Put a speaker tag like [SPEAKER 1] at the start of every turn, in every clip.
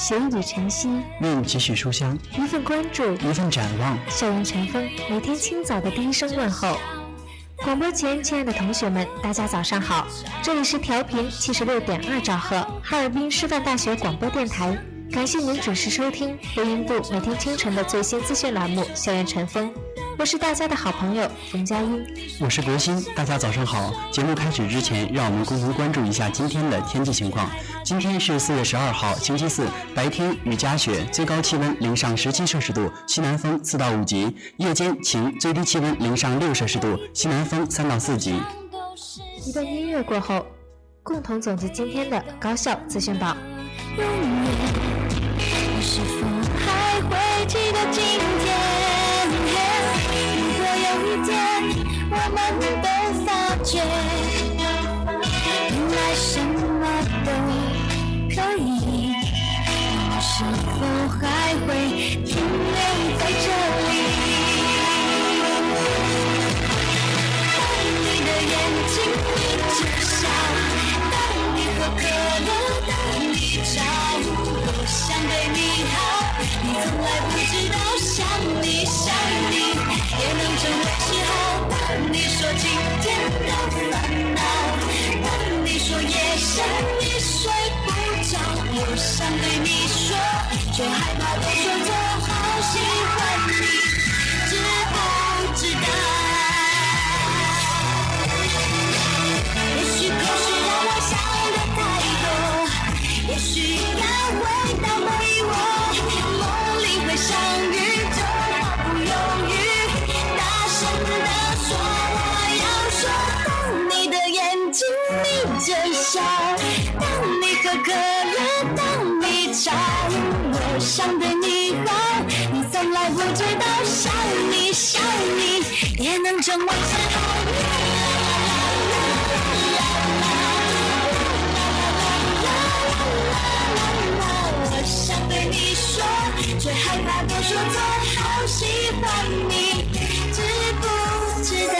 [SPEAKER 1] 学一缕晨曦，
[SPEAKER 2] 愿几许书香，
[SPEAKER 1] 一份关注，
[SPEAKER 2] 一份展望。
[SPEAKER 1] 校园晨风，每天清早的第一声问候。广播前，亲爱的同学们，大家早上好！这里是调频七十六点二兆赫，哈尔滨师范大学广播电台。感谢您准时收听播音部每天清晨的最新资讯栏目《校园晨风》，我是大家的好朋友冯佳音，
[SPEAKER 2] 我是国新，大家早上好。节目开始之前，让我们共同关注一下今天的天气情况。今天是四月十二号，星期四，白天雨夹雪，最高气温零上十七摄氏度，西南风四到五级；夜间晴，最低气温零上六摄氏度，西南风三到四级。
[SPEAKER 1] 一段音乐过后，共同总结今天的高校资讯榜。
[SPEAKER 3] 永远。你是否还会记得今天？一天我们都发觉，原来什么都可以，你是否还会停留在这里？当你的眼睛眯着笑，当你喝可乐，当你吵，多想对，你从来不知道想你想你也能成为嗜好。当你说今天的烦恼，当你说夜深你睡不着，我想对你说，却害怕对说错，好喜欢你，当你喝可乐，当你吵，我想对你好，你从来不知道想你想你也能成为嗜好。我想对你说，却害怕多说错，好喜欢你，知不知道？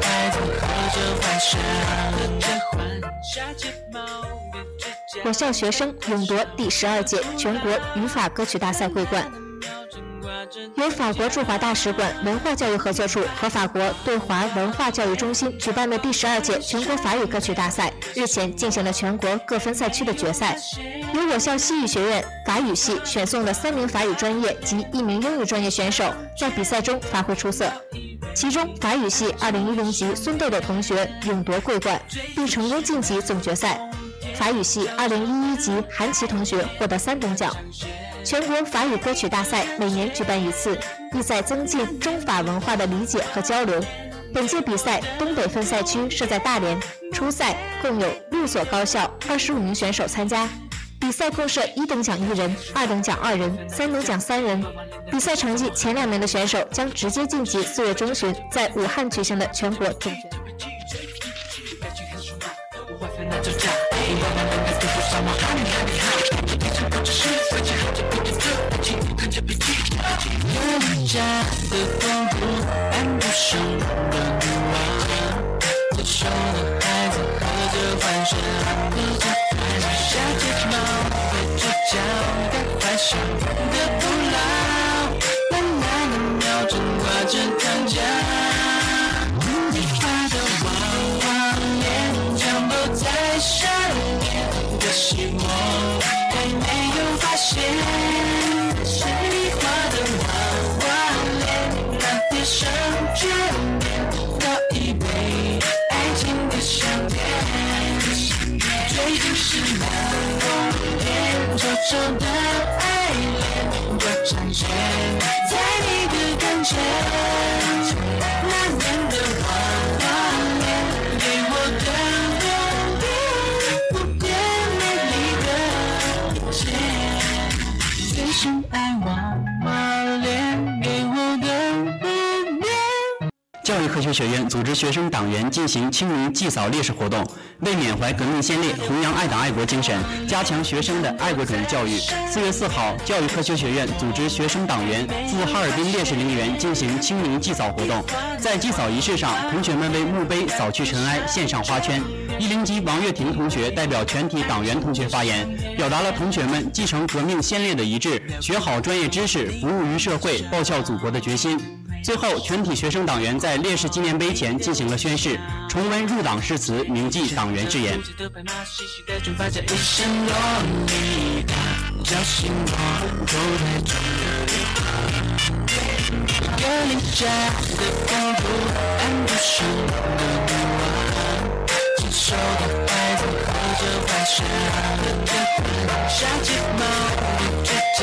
[SPEAKER 1] 我校学生勇夺第十二届全国语法歌曲大赛桂冠。由法国驻华大使馆文化教育合作处和法国对华文化教育中心举办的第十二届全国法语歌曲大赛日前进行了全国各分赛区的决赛，由我校西语学院法语系选送的三名法语专业及一名英语专业选手在比赛中发挥出色。其中，法语系2010级孙豆豆同学勇夺桂冠，并成功晋级总决赛。法语系2011级韩琦同学获得三等奖。全国法语歌曲大赛每年举办一次，意在增进中法文化的理解和交流。本届比赛东北分赛区设在大连，初赛共有六所高校二十五名选手参加。比赛共设一等奖一人，二等奖二人，三等奖三人。比赛成绩前两名的选手将直接晋级四月中旬在武汉举行的全国总决赛。
[SPEAKER 4] 小睫毛的指甲带幻想的不老，奶奶的秒针挂着糖浆，你画的娃娃脸，全部在上面，可惜我还没有发现。
[SPEAKER 2] 学学院组织学生党员进行清明祭扫烈士活动，为缅怀革命先烈，弘扬爱党爱国精神，加强学生的爱国主义教育。四月四号，教育科学学院组织学生党员赴哈尔滨烈士陵园进行清明祭扫活动。在祭扫仪式上，同学们为墓碑扫去尘埃，献上花圈。一零级王月婷同学代表全体党员同学发言，表达了同学们继承革命先烈的遗志，学好专业知识，服务于社会，报效祖国的决心。最后，全体学生党员在烈士纪念碑前进行了宣誓，重温入党誓词，铭记党员誓言。
[SPEAKER 4] 的白马，细细的卷发夹一身洛丽塔，叫醒我口袋中的电话。一个邻家的公主，安徒生的女王，成熟的孩子喝着幻想的交换，下睫毛的指甲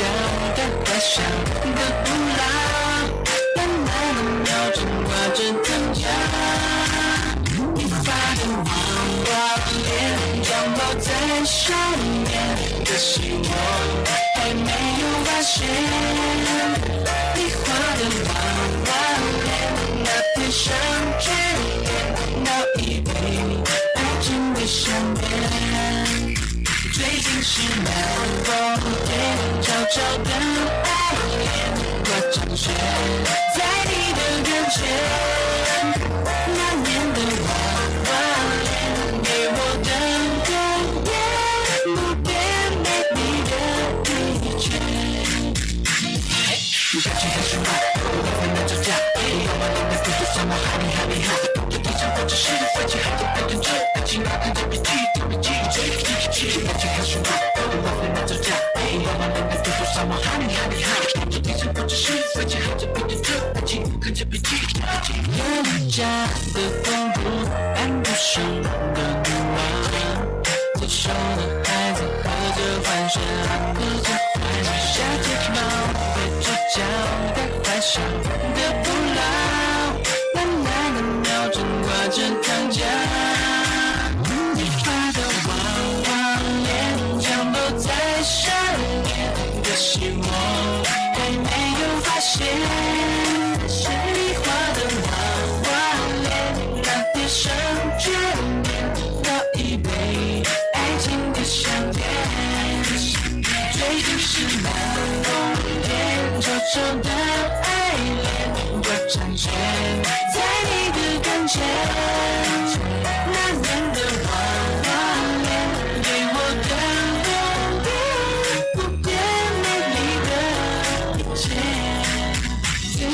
[SPEAKER 4] 带幻想的不老，秒针挂着糖浆。你发的娃娃脸，降落在上面，可惜我还没有发现。你画的娃娃脸，那天生眷恋，倒一杯爱情的香甜。最近是南风天，悄悄的爱恋，我长雪在你的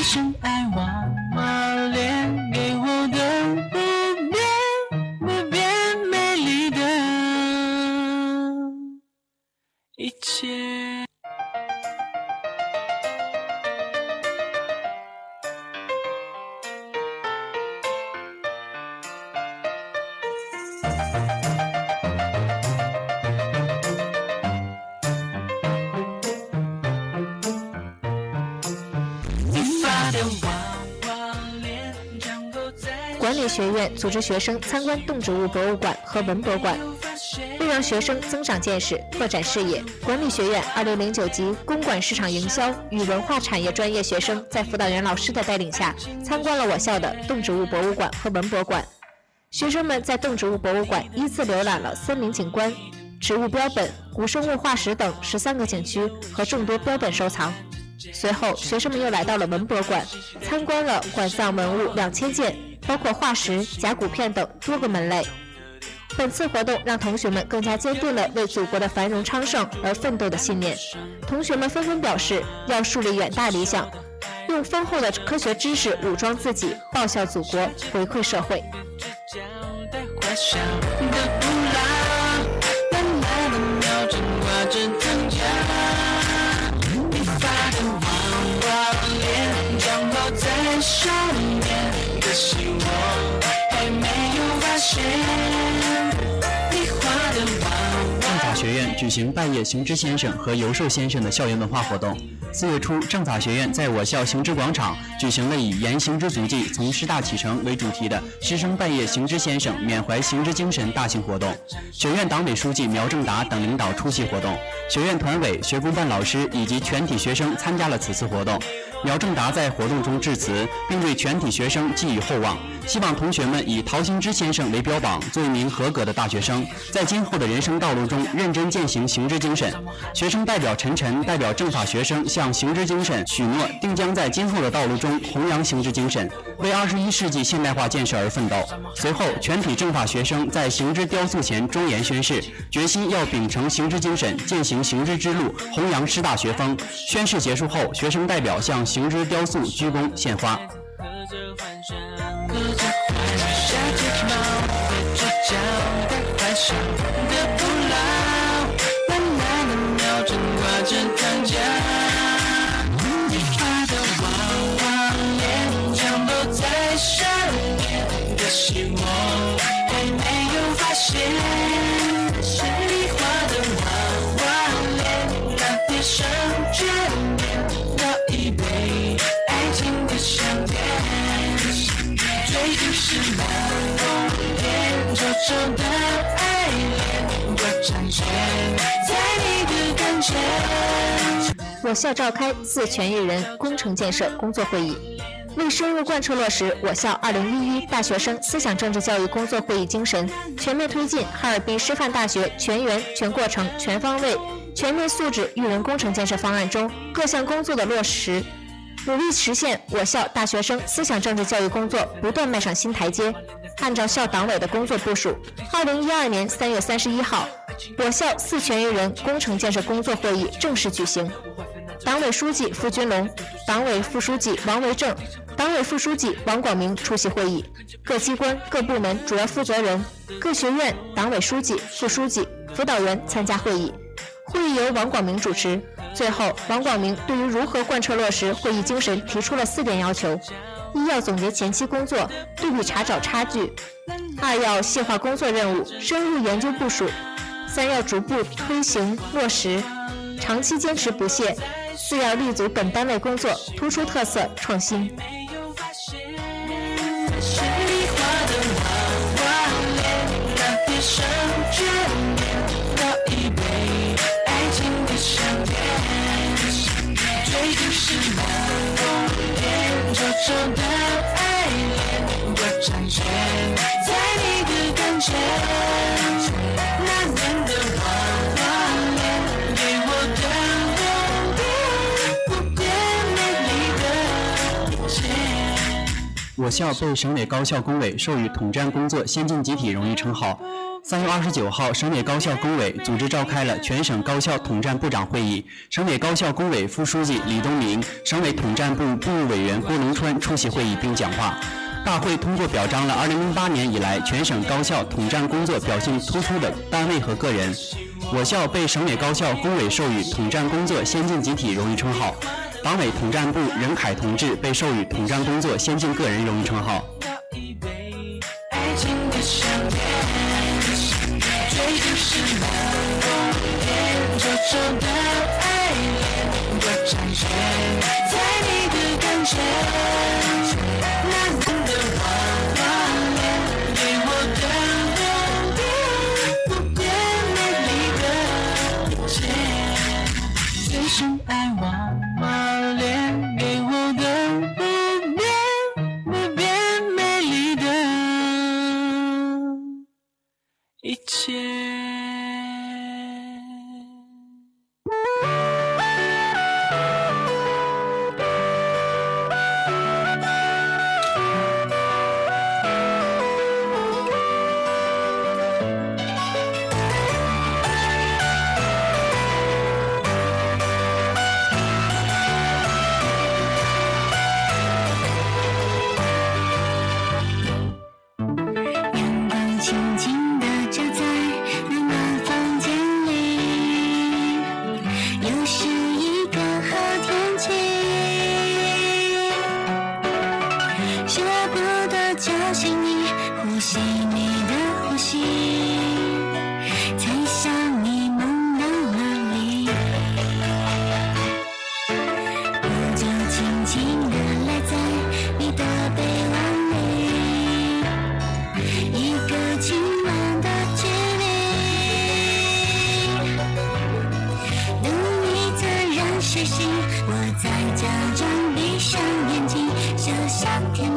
[SPEAKER 4] 深爱娃
[SPEAKER 1] 组织学生参观动植物博物馆和文博馆，为让学生增长见识、拓展视野，管理学院2009级公管市场营销与文化产业专业学生在辅导员老师的带领下，参观了我校的动植物博物馆和文博馆。学生们在动植物博物馆依次浏览了森林景观、植物标本、古生物化石等十三个景区和众多标本收藏。随后，学生们又来到了文博馆，参观了馆藏文物两千件，包括化石、甲骨片等多个门类。本次活动让同学们更加坚定了为祖国的繁荣昌盛而奋斗的信念。同学们纷纷表示要树立远大理想，用丰厚的科学知识武装自己，报效祖国，回馈社会。
[SPEAKER 4] 代花香的不老，蓝蓝的秒针挂着藤架，你发的娃娃脸，长跑在上面，可惜我还没有发现，
[SPEAKER 2] 政法学院举行拜谒行知先生和游寿先生的校园文化活动。四月初，政法学院在我校行知广场举行了以“言行之足迹，从师大启程”为主题的师生拜谒行知先生缅怀行知精神大型活动。学院党委书记苗正达等领导出席活动，学院团委、学工办老师以及全体学生参加了此次活动。苗正达在活动中致辞，并对全体学生寄予厚望，希望同学们以陶行知先生为标榜，做一名合格的大学生，在今后的人生道路中认真践行行知精神。学生代表陈晨代表政法学生向行知精神许诺，定将在今后的道路中弘扬行知精神，为二十一世纪现代化建设而奋斗。随后，全体政法学生在行知雕塑前庄严宣誓，决心要秉承行知精神，践行行知之路，弘扬师大学风。宣誓结束后，学生代表向行知雕塑鞠躬献花。
[SPEAKER 4] 喝着脸，皱皱的爱恋，我婵娟在你的跟前。
[SPEAKER 1] 我校召开自全育人工程建设工作会议，为深入贯彻落实我校2011大学生思想政治教育工作会议精神，全面推进哈尔滨师范大学全员、全过程、全方位、全面素质育人工程建设方案中各项工作的落实，努力实现我校大学生思想政治教育工作不断迈上新台阶。按照校党委的工作部署，2012年3月31号，我校四全育人工程建设工作会议正式举行。党委书记付军龙、党委副书记王维正、党委副书记王广明出席会议，各机关、各部门主要负责人、各学院党委书记、副书记、辅导员参加会议。会议由王广明主持。最后，王广明对于如何贯彻落实会议精神提出了四点要求：一要总结前期工作，对比查找差距；二要细化工作任务，深入研究部署；三要逐步推行落实，长期坚持不懈；四要立足本单位工作，突出特色创新。
[SPEAKER 4] 生眷是南方的天我是的艳阳的我
[SPEAKER 2] 校被省委高校工委授予统战工作先进集体荣誉称号。三月二十九号，省委高校工委组织召开了全省高校统战部长会议，省委高校工委副书记李东明、省委统战部部委员郭龙川出席会议并讲话。大会通过表彰了二零零八年以来全省高校统战工作表现突出的单位和个人。我校被省委高校工委授予“统战工作先进集体”荣誉称号，党委统战部任凯同志被授予“统战工作先进个人”荣誉称号。
[SPEAKER 4] 漫无点，久久的爱恋，我感觉在你的感觉。我
[SPEAKER 5] 在假装闭上眼睛，就像天。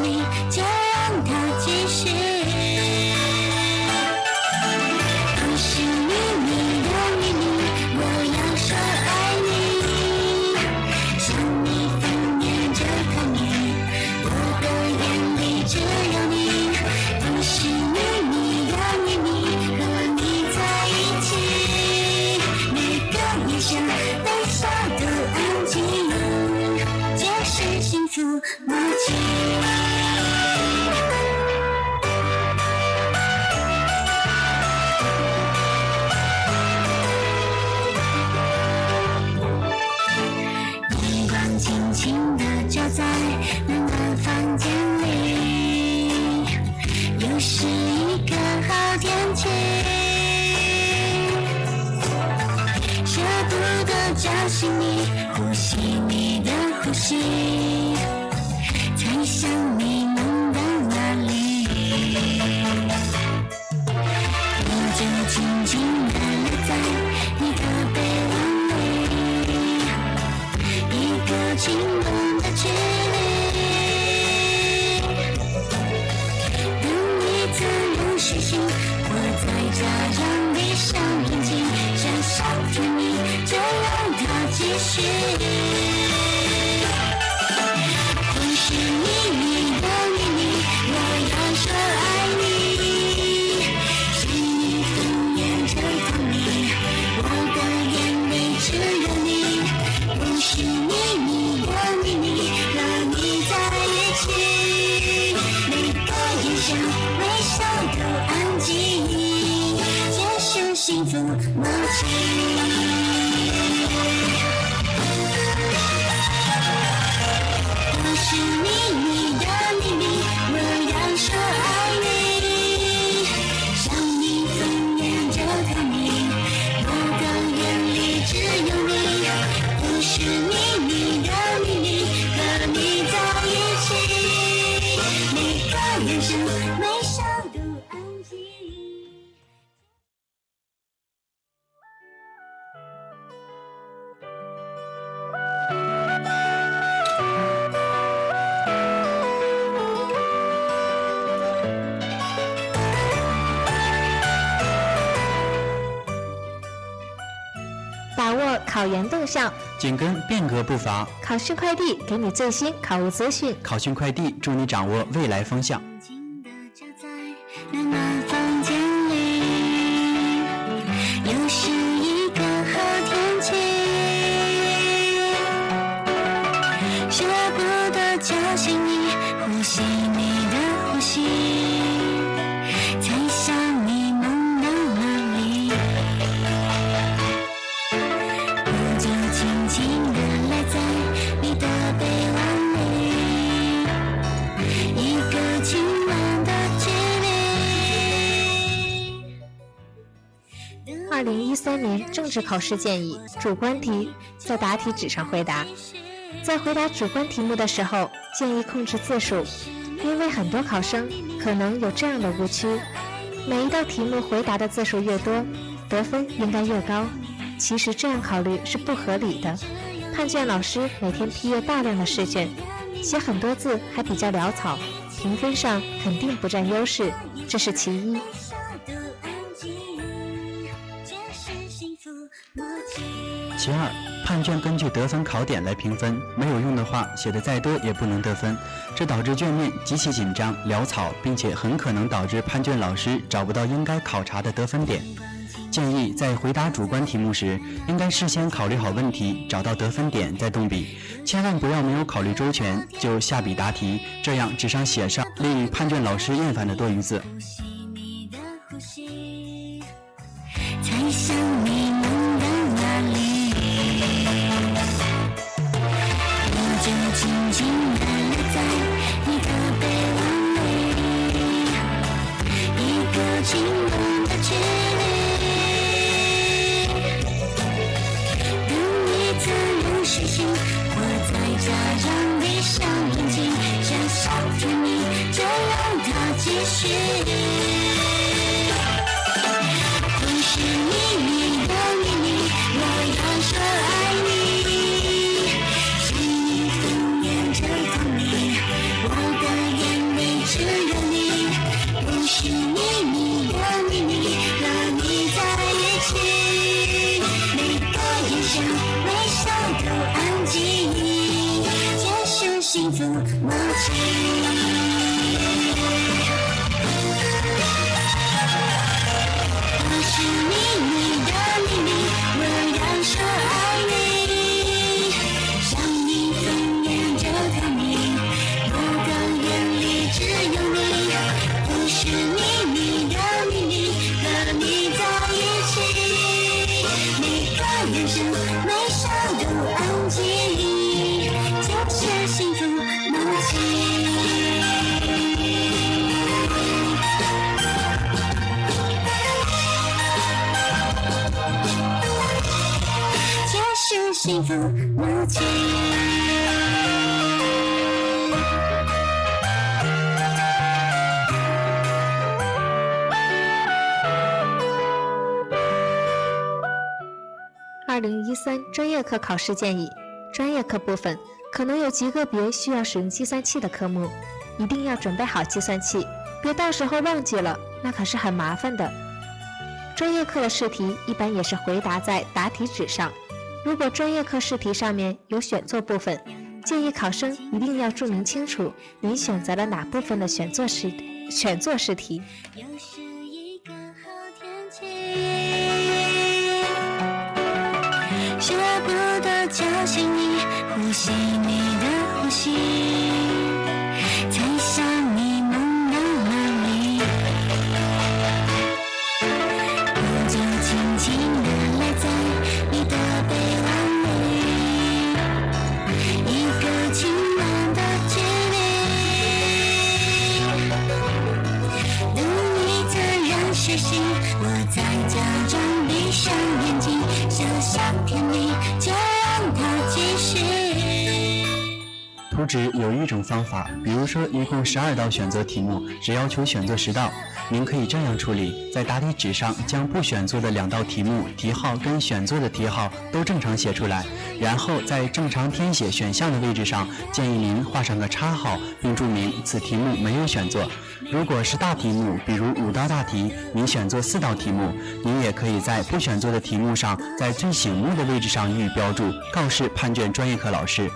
[SPEAKER 1] 研动向，
[SPEAKER 2] 紧跟变革步伐。
[SPEAKER 1] 考讯快递给你最新考务资讯。
[SPEAKER 2] 考讯快递助你掌握未来风向。
[SPEAKER 1] 治考试建议主观题在答题纸上回答。在回答主观题目的时候，建议控制字数，因为很多考生可能有这样的误区：每一道题目回答的字数越多，得分应该越高。其实这样考虑是不合理的。判卷老师每天批阅大量的试卷，写很多字还比较潦草，评分上肯定不占优势，这是其一。
[SPEAKER 2] 其二，判卷根据得分考点来评分，没有用的话，写的再多也不能得分，这导致卷面极其紧张、潦草，并且很可能导致判卷老师找不到应该考察的得分点。建议在回答主观题目时，应该事先考虑好问题，找到得分点再动笔，千万不要没有考虑周全就下笔答题，这样纸上写上令判卷老师厌烦的多余字。
[SPEAKER 5] 不是秘密的秘密，我要说爱你，是你敷衍着你，我的眼里只有你。不是秘密的秘密，和你在一起，每个眼神、微笑都安静，这是幸福默契。是幸福默契。
[SPEAKER 1] 二零一三专业课考试建议：专业课部分可能有极个别需要使用计算器的科目，一定要准备好计算器，别到时候忘记了，那可是很麻烦的。专业课的试题一般也是回答在答题纸上，如果专业课试题上面有选做部分，建议考生一定要注明清楚你选择了哪部分的选做试选做试题。
[SPEAKER 5] 又是一个好天气，舍不得叫醒你，呼吸你的呼吸，纸有一种方法，比如说一共十二道选择题目，只要求选择十道。您可以这样处理：在答题纸上将不选做的两道题目题号跟选做的题号都正常写出来，然后在正常填写选项的位置上，建议您画上个叉号，并注明此题目没有选做。如果是大题目，比如五道大题，您选做四道题目，您也可以在不选做的题目上，在最醒目的位置上予以标注，告示判卷专业课老师。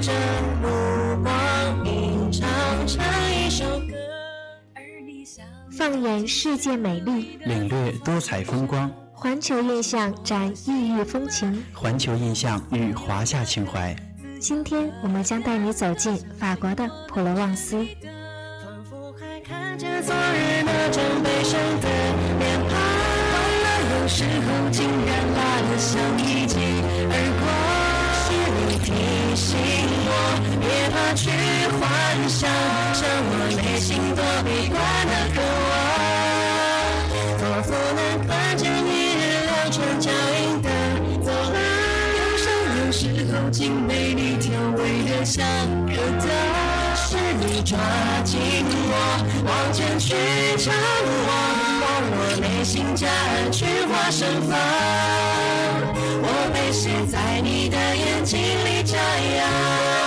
[SPEAKER 4] 化作这目光，吟唱成一首歌。而你想
[SPEAKER 1] 放眼世界美丽，
[SPEAKER 5] 领略多彩风光，
[SPEAKER 1] 环球印象展异域风情。
[SPEAKER 5] 环球印象与华夏情怀。
[SPEAKER 1] 今天我们将带你走进法国的普罗旺斯。
[SPEAKER 4] 仿佛还看见昨日那张悲伤的脸庞，忘了有时候竟然辣得像一记耳光。是你提醒我，别怕去幻想，像我内心多悲观的渴望。仿佛能看见一日两串脚印的走廊，忧伤有时候竟被你调味的像可乐。是你抓紧我，往前去张望，让我内心加群花盛放。在你的眼睛里眨呀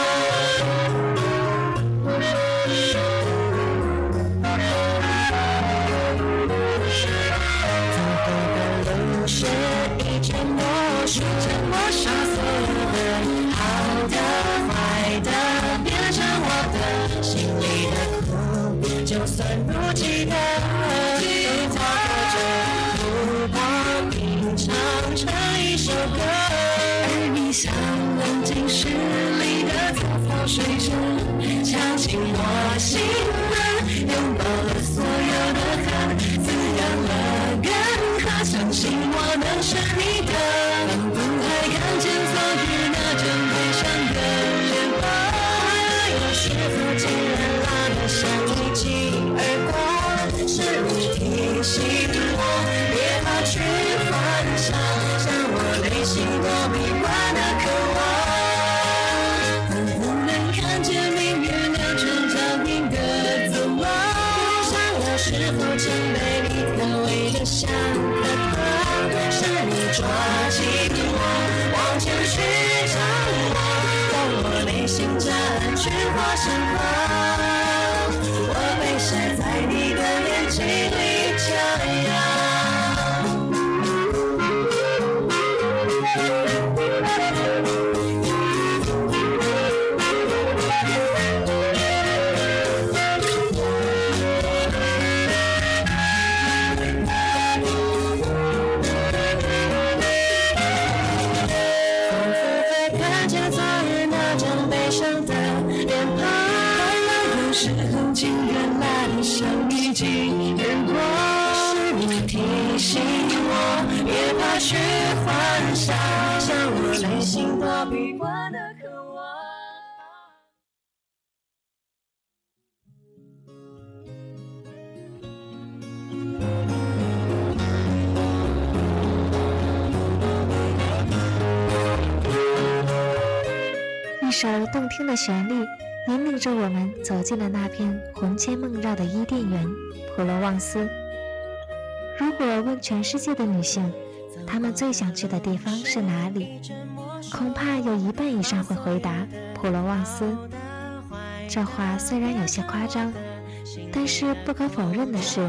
[SPEAKER 4] 一首
[SPEAKER 1] 动听的旋律，引领着我们走进了那片魂牵梦绕的伊甸园——普罗旺斯。如果问全世界的女性，她们最想去的地方是哪里？恐怕有一半以上会回答普罗旺斯。这话虽然有些夸张，但是不可否认的是，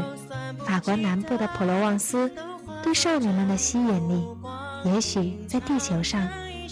[SPEAKER 1] 法国南部的普罗旺斯对少女们的吸引力，也许在地球上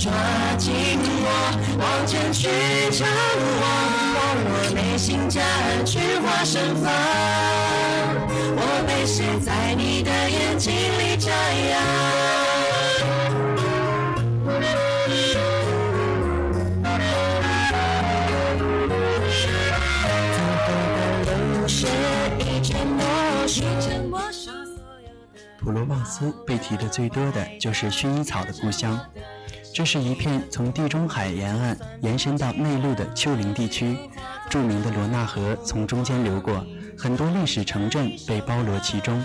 [SPEAKER 4] 抓紧我，往前去张望，让我内心加去化身房。我被写在你的眼睛里张扬。走过的路是一阵默数，默数所有的。
[SPEAKER 2] 普罗旺斯被提的最多的就是薰衣草的故乡，这是一片从地中海沿岸延伸到内陆的丘陵地区，著名的罗纳河从中间流过，很多历史城镇被包罗其中。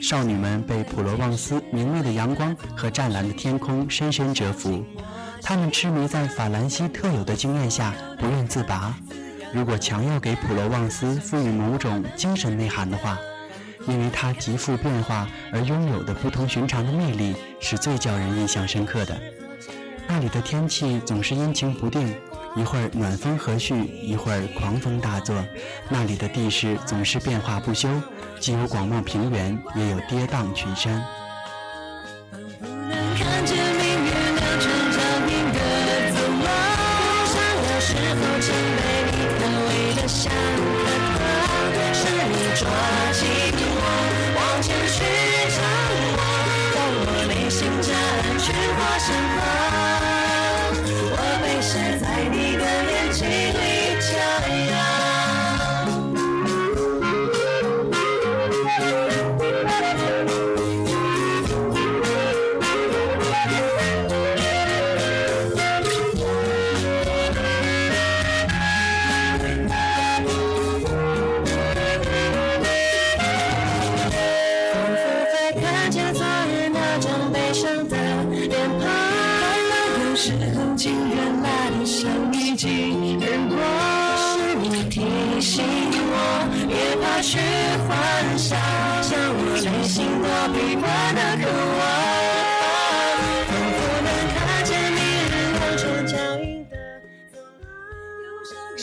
[SPEAKER 2] 少女们被普罗旺斯明媚的阳光和湛蓝的天空深深折服，她们痴迷在法兰西特有的惊艳下不愿自拔。如果强要给普罗旺斯赋予某种精神内涵的话，因为它极富变化而拥有的不同寻常的魅力，是最叫人印象深刻的。那里的天气总是阴晴不定，一会儿暖风和煦，一会儿狂风大作。那里的地势总是变化不休，既有广袤平原，也有跌宕群山。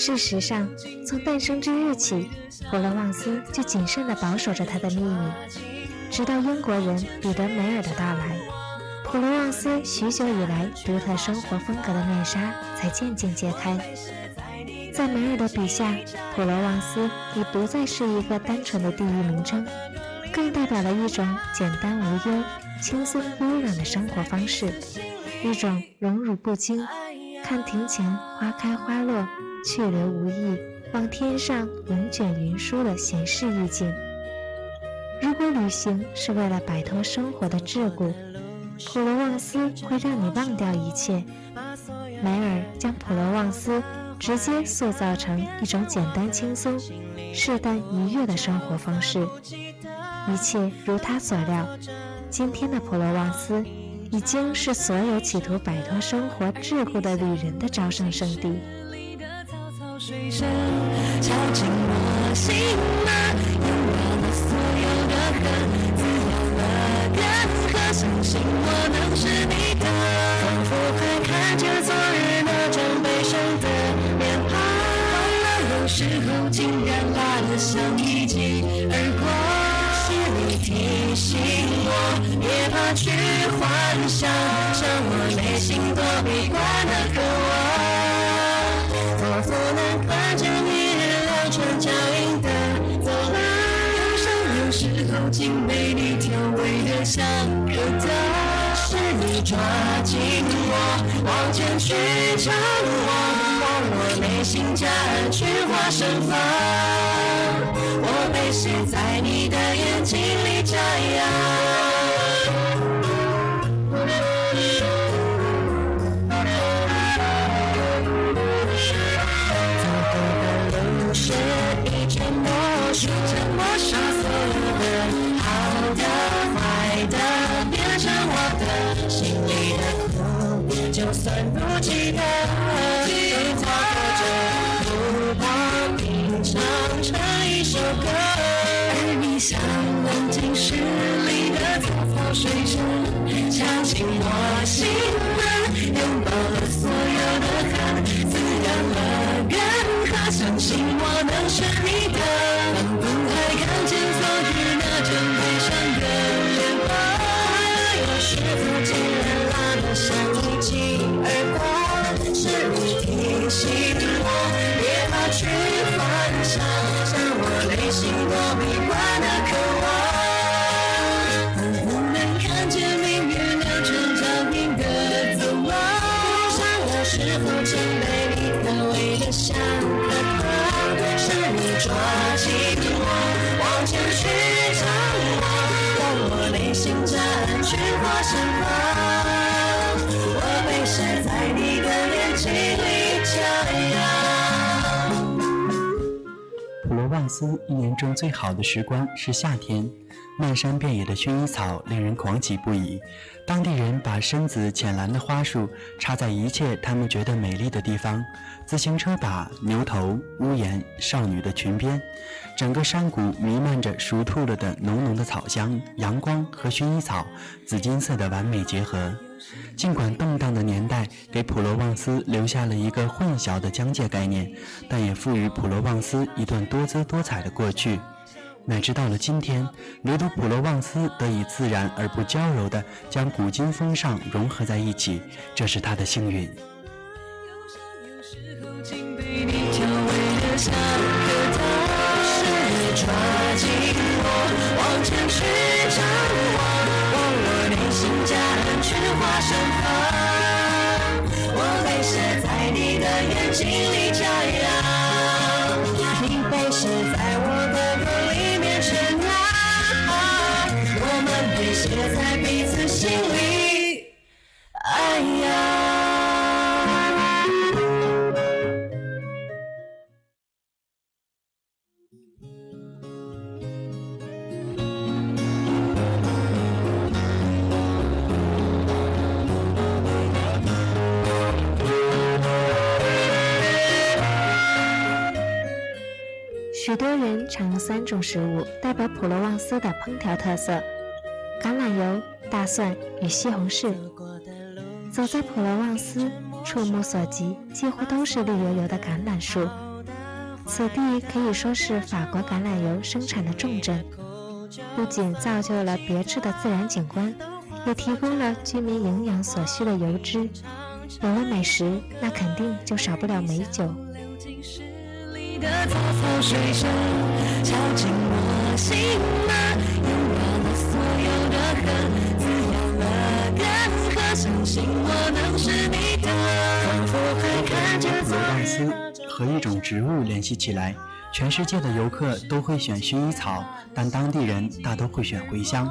[SPEAKER 1] 事实上，从诞生之日起，普罗旺斯就谨慎地保守着它的秘密，直到英国人彼得梅尔的到来，普罗旺斯许久以来独特生活风格的面纱才渐渐揭开。在梅尔的笔下，普罗旺斯已不再是一个单纯的地域名称，更代表了一种简单无忧、轻松悠然的生活方式，一种荣辱不惊、看庭前花开花落、去留无意、望天上云卷云舒的闲适意境。如果旅行是为了摆脱生活的桎梏，普罗旺斯会让你忘掉一切。梅尔将普罗旺斯。直接塑造成一种简单轻松、适当愉悦的生活方式，一切如他所料。今天的普罗旺斯已经是所有企图摆脱生活桎梏的旅人的朝圣圣地。
[SPEAKER 4] 水声敲进我心门，拥抱了所有的恨，滋养了干涸，相信我能是你的，仿佛还看见昨日那张悲伤的脸庞。忘了有时候竟然辣得像一记耳光，是你提醒我，别怕去幻想，像我内心躲避惯的渴望。仿佛能看见你两串脚印的走廊，忧伤有时候竟被你调味的像可糖。是你抓紧我，往前去张望，望我内心夹岸去花盛放。我被写在你的眼睛里眨样。苦，就
[SPEAKER 2] 斯一年中最好的时光是夏天，漫山遍野的薰衣草令人狂喜不已。当地人把深紫浅蓝的花束插在一切他们觉得美丽的地方：自行车把、牛头、屋檐、少女的裙边。整个山谷弥漫着熟透了的浓浓的草香，阳光和薰衣草紫金色的完美结合。尽管动荡的年代给普罗旺斯留下了一个混淆的疆界概念，但也赋予普罗旺斯一段多姿多彩的过去。乃至到了今天，唯独普罗旺斯得以自然而不娇柔地将古今风尚融合在一起，这是他的幸运。
[SPEAKER 1] 常用三种食物代表普罗旺斯的烹调特色：橄榄油、大蒜与西红柿。走在普罗旺斯，触目所及几乎都是绿油油的橄榄树，此地可以说是法国橄榄油生产的重镇，不仅造就了别致的自然景观，也提供了居民营养所需的油脂。有了美食，那肯定就少不了美酒。
[SPEAKER 4] 的草草水声，敲进我心门，拥抱了所有的恨，滋养了根河，相信我能是你的。仿佛还看着昨
[SPEAKER 2] 普罗旺
[SPEAKER 4] 日
[SPEAKER 2] 斯和一种植物联系起来，全世界的游客都会选薰衣草，但当地人大都会选茴香。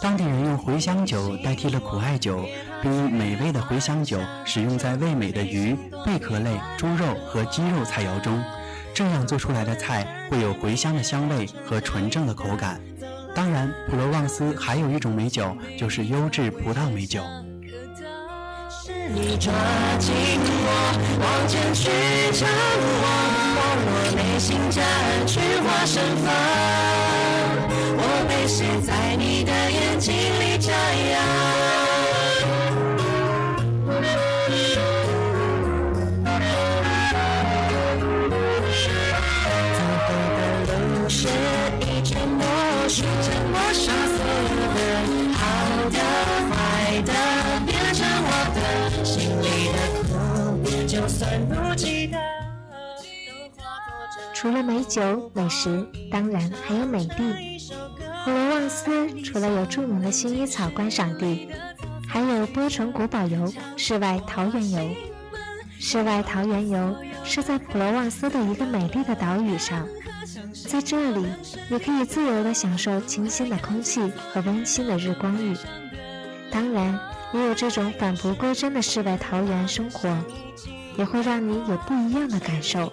[SPEAKER 2] 当地人用茴香酒代替了苦艾酒，并用美味的茴香酒使用在味美的鱼、贝壳类、猪肉和鸡肉菜肴中，这样做出来的菜会有茴香的香味和纯正的口感。当然，普罗旺斯还有一种美酒，就是优质葡萄美酒。
[SPEAKER 4] 我，被写在你的眼睛里张扬。
[SPEAKER 1] 除了美酒、美食，当然还有美地。普罗旺斯除了有著名的薰衣草观赏地，还有波城古堡游、世外桃源游。世外桃源游是在普罗旺斯的一个美丽的岛屿上，在这里你可以自由地享受清新的空气和温馨的日光浴。当然，也有这种返璞归真的世外桃源生活，也会让你有不一样的感受。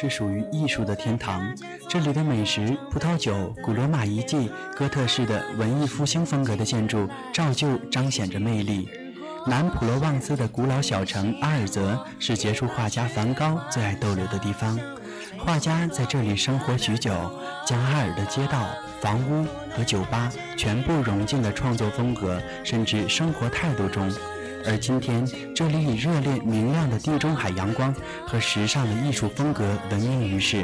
[SPEAKER 4] 是
[SPEAKER 2] 属于艺术的天堂，这里的美食、葡萄酒、古罗马遗迹、哥特式的文艺复兴风格的建筑，照旧彰显着魅力。南普罗旺斯的古老小城阿尔泽是杰出画家梵高最爱逗留的地方，画家在这里生活许久，将阿尔的街道、房屋和酒吧全部融进了创作风格甚至生活态度中。而今天，这里以热烈明亮的地中海阳光和时尚的艺术风格闻名于世。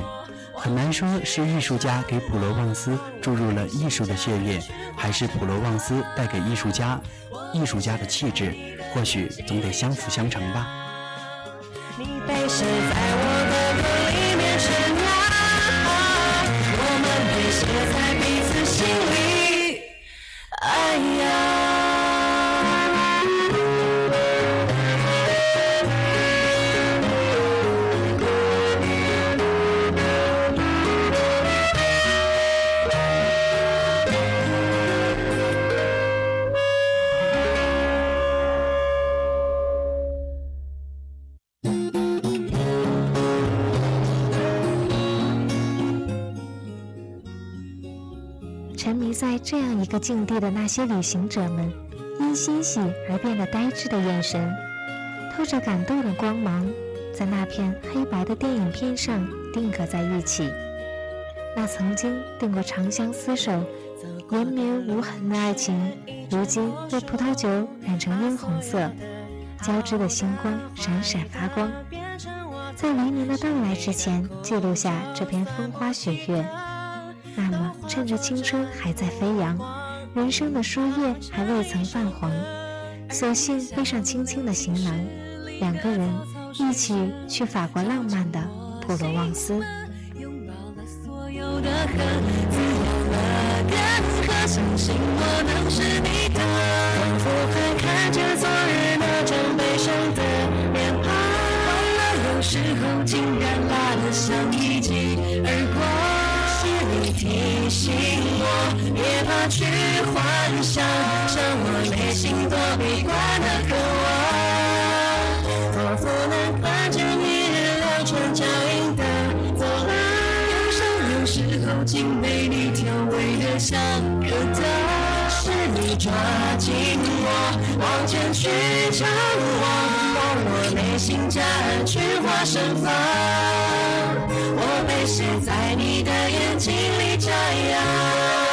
[SPEAKER 2] 很难说是艺术家给普罗旺斯注入了艺术的血液，还是普罗旺斯带给艺术家艺术家的气质，或许总得相辅相成吧。
[SPEAKER 4] 你被写在我的歌里面宣扬，我们被写在彼此心里。哎呀！
[SPEAKER 1] 这样一个境地的那些旅行者们，因欣喜而变得呆滞的眼神，透着感动的光芒，在那片黑白的电影片上定格在一起。那曾经定过长相厮守、延绵无痕的爱情，如今被葡萄酒染成殷红色，交织的星光闪闪发光。在黎明的到来之前，记录下这片风花雪月。趁着青春还在飞扬，人生的书页还未曾泛黄，索性背上轻轻的行囊，两个人一起去法国浪漫的普罗旺斯。
[SPEAKER 4] 拥抱了所有的恨，撕掉了相信，我能是你。仿佛还看昨日那张悲伤的脸庞。提醒我，别怕去幻想，像我内心多悲观的渴望。仿佛能看见你日亮穿脚印的走廊，忧伤有时候竟被你调味的像颗糖。是你抓紧我，往前去张望，让我内心加安去花盛放。在你的眼睛里眨呀。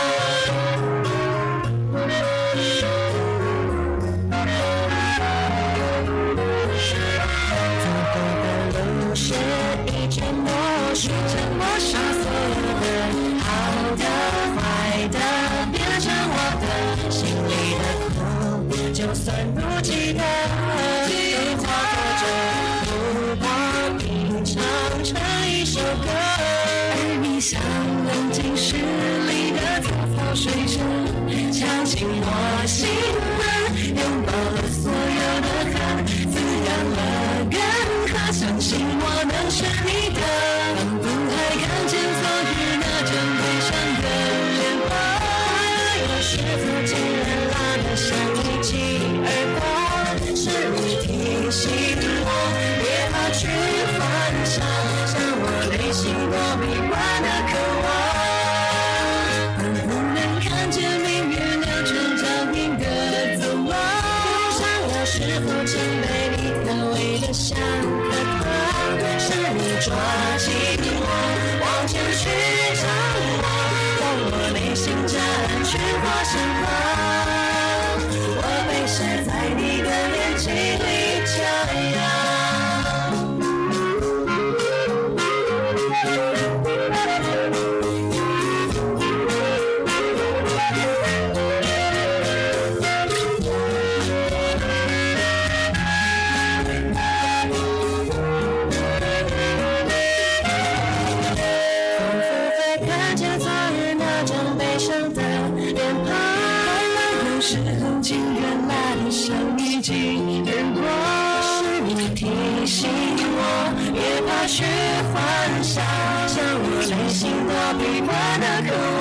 [SPEAKER 4] 时候竟然辣得像一记耳光。是你提醒我，别怕去幻想，像我内心多悲观的渴望。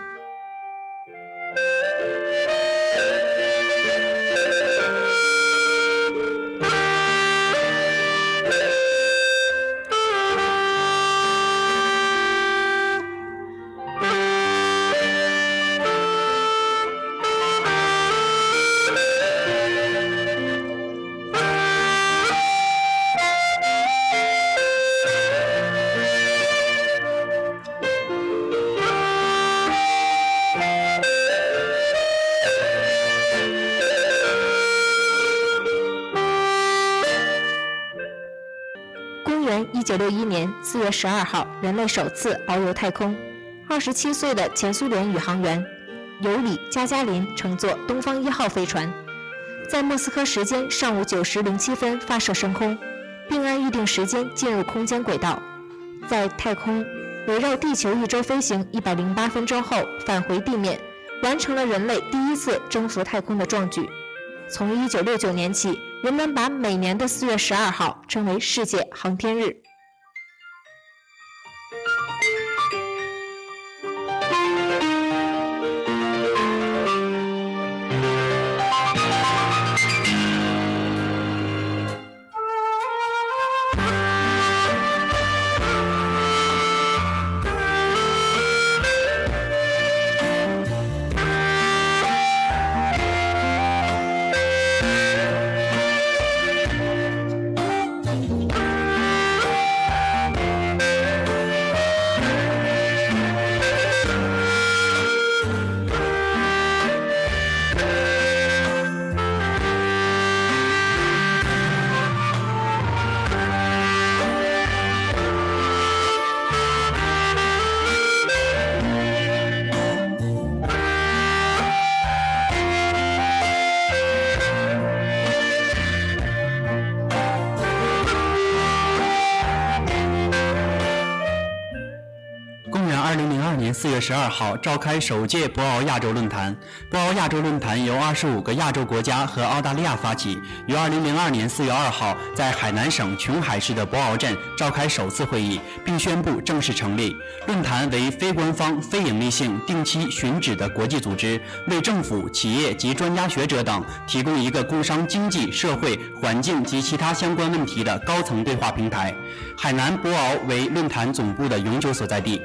[SPEAKER 1] 一九六一年四月十二号，人类首次遨游太空。二十七岁的前苏联宇航员尤里·加加林乘坐东方一号飞船，在莫斯科时间上午九时零七分发射升空，并按预定时间进入空间轨道，在太空围绕地球一周飞行一百零八分钟后返回地面，完成了人类第一次征服太空的壮举。从一九六九年起，人们把每年的四月十二号称为世界航天日。
[SPEAKER 2] 二零零二年四月十二号召开首届博鳌亚洲论坛。博鳌亚洲论坛由二十五个亚洲国家和澳大利亚发起，于二零零二年四月二号在海南省琼海市的博鳌镇召开首次会议，并宣布正式成立。论坛为非官方、非营利性、定期巡址的国际组织，为政府、企业及专家学者等提供一个工商经济社会、环境及其他相关问题的高层对话平台。海南博鳌为论坛总部的永久所在地。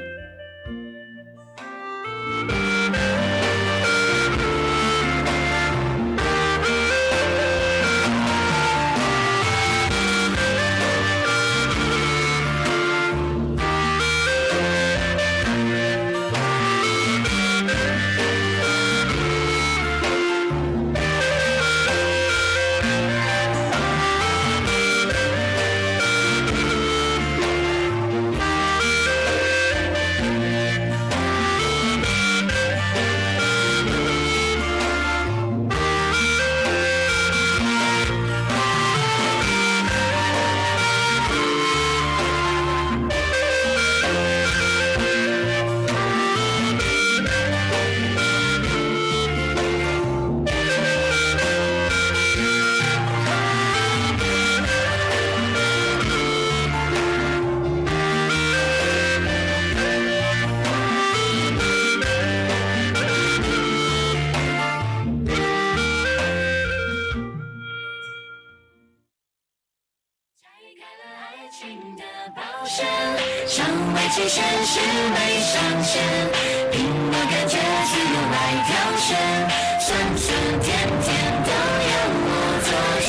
[SPEAKER 5] 凭我感觉挑选，酸酸甜甜都由我做主。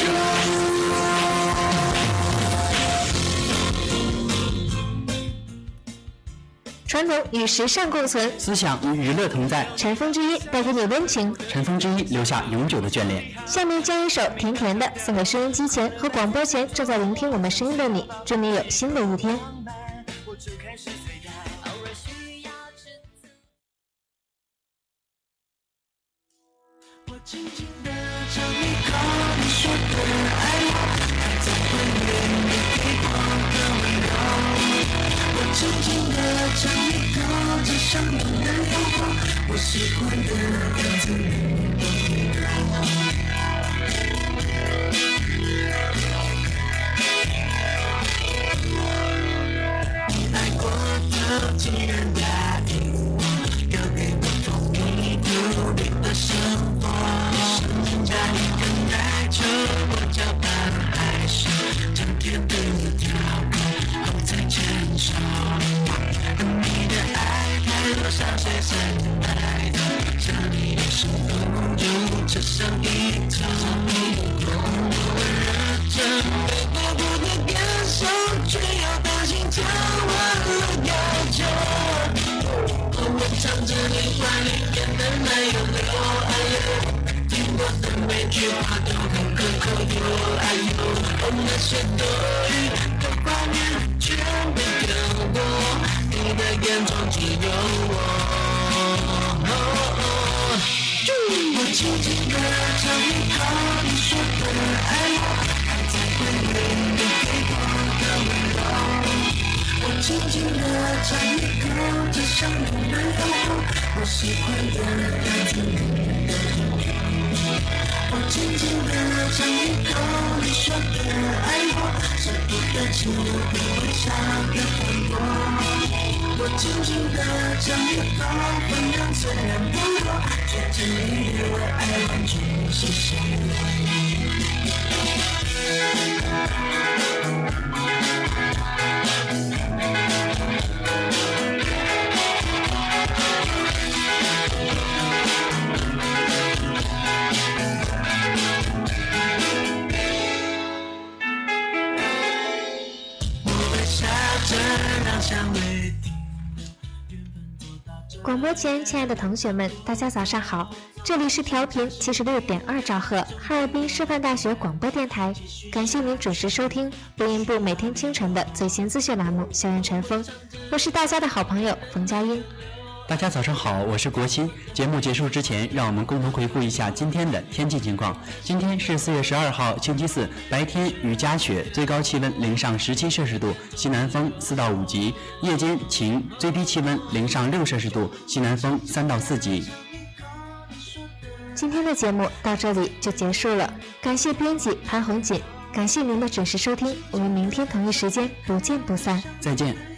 [SPEAKER 1] 传统与时尚共存，
[SPEAKER 2] 思想与娱乐同在，
[SPEAKER 1] 尘封之一带给你温情。
[SPEAKER 2] 尘封之一留下永久的眷恋。
[SPEAKER 1] 下面将一首甜甜的送给收音机前和广播前正在聆听我们声音的你，祝你有新的一天。
[SPEAKER 4] 中只有我。我轻轻地将你口你说的爱我，还在回味你给我的温柔。我轻轻地将你靠着上面的诱惑，我喜欢的样子你都有。我轻轻地将你口你说的爱我，舍不得亲的微笑的很多。我轻轻地将你的分量虽然不多，却证明你的爱完全是谁。
[SPEAKER 1] 广播前，亲爱的同学们，大家早上好，这里是调频七十六点二兆赫哈尔滨师范大学广播电台，感谢您准时收听播音部每天清晨的最新资讯栏目《校园晨风》，我是大家的好朋友冯佳音。
[SPEAKER 2] 大家早上好，我是国新。节目结束之前，让我们共同回顾一下今天的天气情况。今天是四月十二号，星期四，白天雨夹雪，最高气温零上十七摄氏度，西南风四到五级；夜间晴，最低气温零上六摄氏度，西南风三到四级。
[SPEAKER 1] 今天的节目到这里就结束了，感谢编辑潘红锦，感谢您的准时收听，我们明天同一时间不见不散。
[SPEAKER 2] 再见。